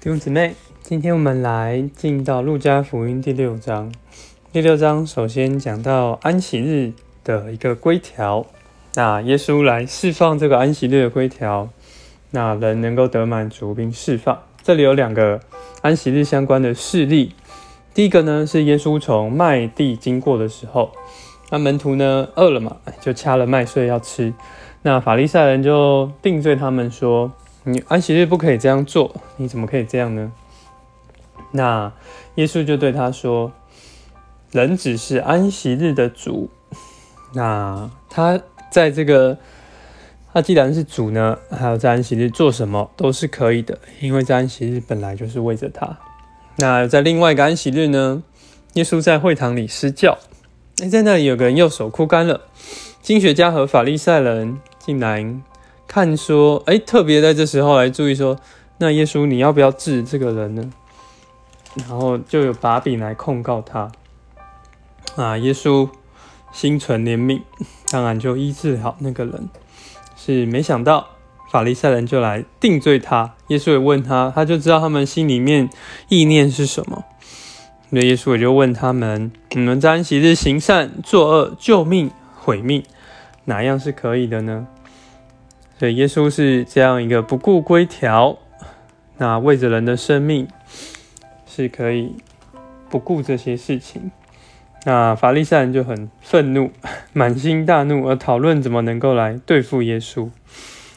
弟兄姊妹，今天我们来进到路加福音第六章。第六章首先讲到安息日的一个规条，那耶稣来释放这个安息日的规条，那人能够得满足并释放。这里有两个安息日相关的事例。第一个呢是耶稣从麦地经过的时候，那门徒呢饿了嘛，就掐了麦穗要吃。那法利赛人就定罪他们说。你安息日不可以这样做，你怎么可以这样呢？那耶稣就对他说：“人只是安息日的主，那他在这个，他既然是主呢，还有在安息日做什么都是可以的，因为在安息日本来就是为着他。那在另外一个安息日呢，耶稣在会堂里施教，哎，在那里有个人右手枯干了，经学家和法利赛人进来。”看说，哎，特别在这时候来注意说，那耶稣你要不要治这个人呢？然后就有把柄来控告他。啊，耶稣心存怜悯，当然就医治好那个人。是没想到法利赛人就来定罪他。耶稣也问他，他就知道他们心里面意念是什么。那耶稣也就问他们：你们在安息日行善、作恶、救命、毁命，哪样是可以的呢？所以耶稣是这样一个不顾规条，那为着人的生命是可以不顾这些事情。那法利赛人就很愤怒，满心大怒，而讨论怎么能够来对付耶稣。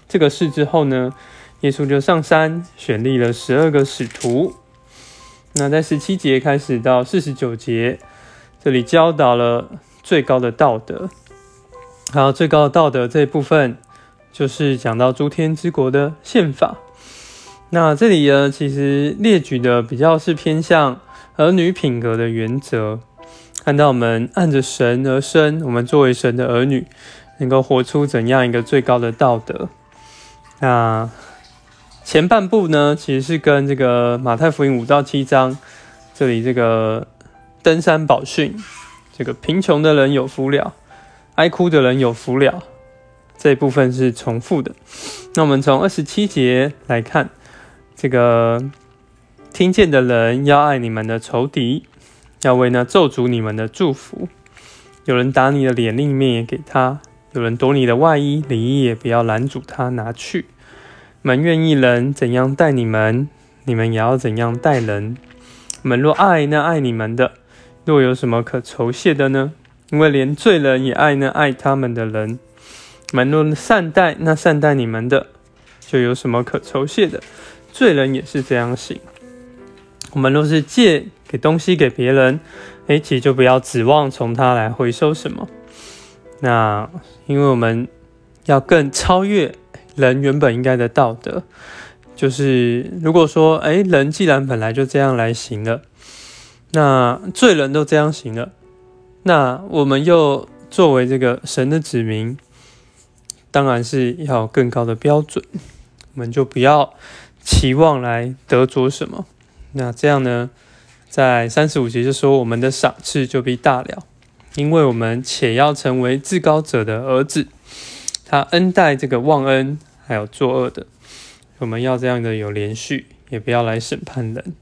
这个事之后呢，耶稣就上山选立了十二个使徒。那在十七节开始到四十九节，这里教导了最高的道德。好，最高的道德这一部分。就是讲到诸天之国的宪法，那这里呢，其实列举的比较是偏向儿女品格的原则，看到我们按着神而生，我们作为神的儿女，能够活出怎样一个最高的道德。那前半部呢，其实是跟这个马太福音五到七章这里这个登山宝训，这个贫穷的人有福了，哀哭的人有福了。这一部分是重复的。那我们从二十七节来看，这个听见的人要爱你们的仇敌，要为那咒诅你们的祝福。有人打你的脸，另一面也给他；有人夺你的外衣，里衣也不要拦阻他拿去。门愿意人怎样待你们，你们也要怎样待人。门若爱那爱你们的，若有什么可酬谢的呢？因为连罪人也爱那爱他们的人。门若善待那善待你们的，就有什么可酬谢的？罪人也是这样行。我们若是借给东西给别人，哎，其实就不要指望从他来回收什么。那因为我们要更超越人原本应该的道德，就是如果说，哎，人既然本来就这样来行了，那罪人都这样行了，那我们又作为这个神的子民。当然是要更高的标准，我们就不要期望来得着什么。那这样呢，在三十五节就说我们的赏赐就必大了，因为我们且要成为至高者的儿子，他恩待这个忘恩还有作恶的，我们要这样的有连续，也不要来审判人。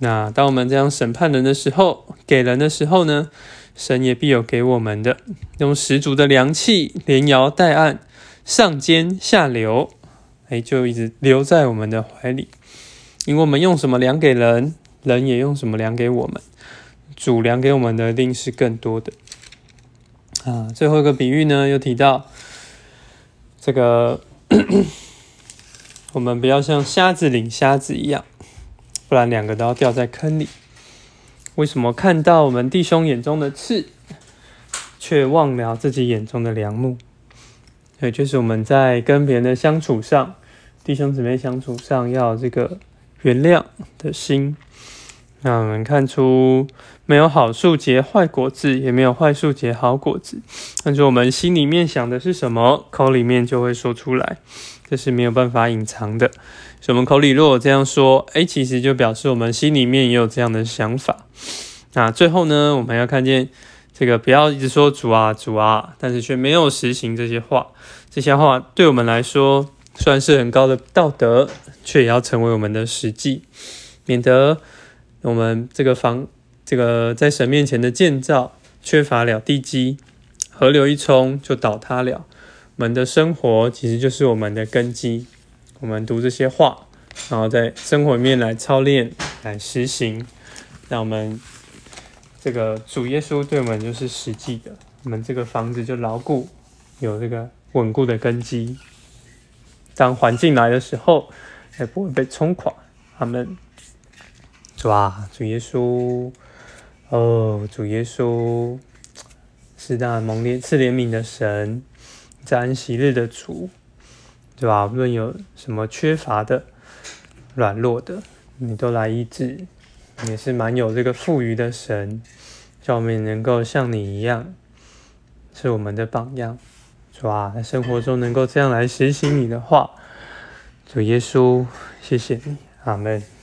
那当我们这样审判人的时候，给人的时候呢？神也必有给我们的，用十足的良气，连摇带按，上尖下流，哎，就一直留在我们的怀里。因为我们用什么量给人，人也用什么量给我们。主量给我们的，一定是更多的。啊，最后一个比喻呢，又提到这个，我们不要像瞎子领瞎子一样，不然两个都要掉在坑里。为什么看到我们弟兄眼中的刺，却忘了自己眼中的良木？对，就是我们在跟别人的相处上，弟兄姊妹相处上，要这个原谅的心。那我们看出没有好树结坏果子，也没有坏树结好果子。但是我们心里面想的是什么，口里面就会说出来，这是没有办法隐藏的。所以，我们口里如果这样说，哎，其实就表示我们心里面也有这样的想法。那最后呢，我们要看见这个，不要一直说主啊主啊，但是却没有实行这些话。这些话对我们来说虽然是很高的道德，却也要成为我们的实际，免得我们这个房这个在神面前的建造缺乏了地基，河流一冲就倒塌了。我们的生活其实就是我们的根基。我们读这些话，然后在生活里面来操练、来实行，让我们这个主耶稣对我们就是实际的，我们这个房子就牢固，有这个稳固的根基。当环境来的时候，也不会被冲垮。他们主啊，主耶稣，哦，主耶稣是那蒙怜赐怜悯的神。在安息日的主，对吧？无论有什么缺乏的、软弱的，你都来医治。也是蛮有这个富余的神，叫我们能够像你一样，是我们的榜样，是吧？在生活中能够这样来实行你的话，主耶稣，谢谢你，阿门。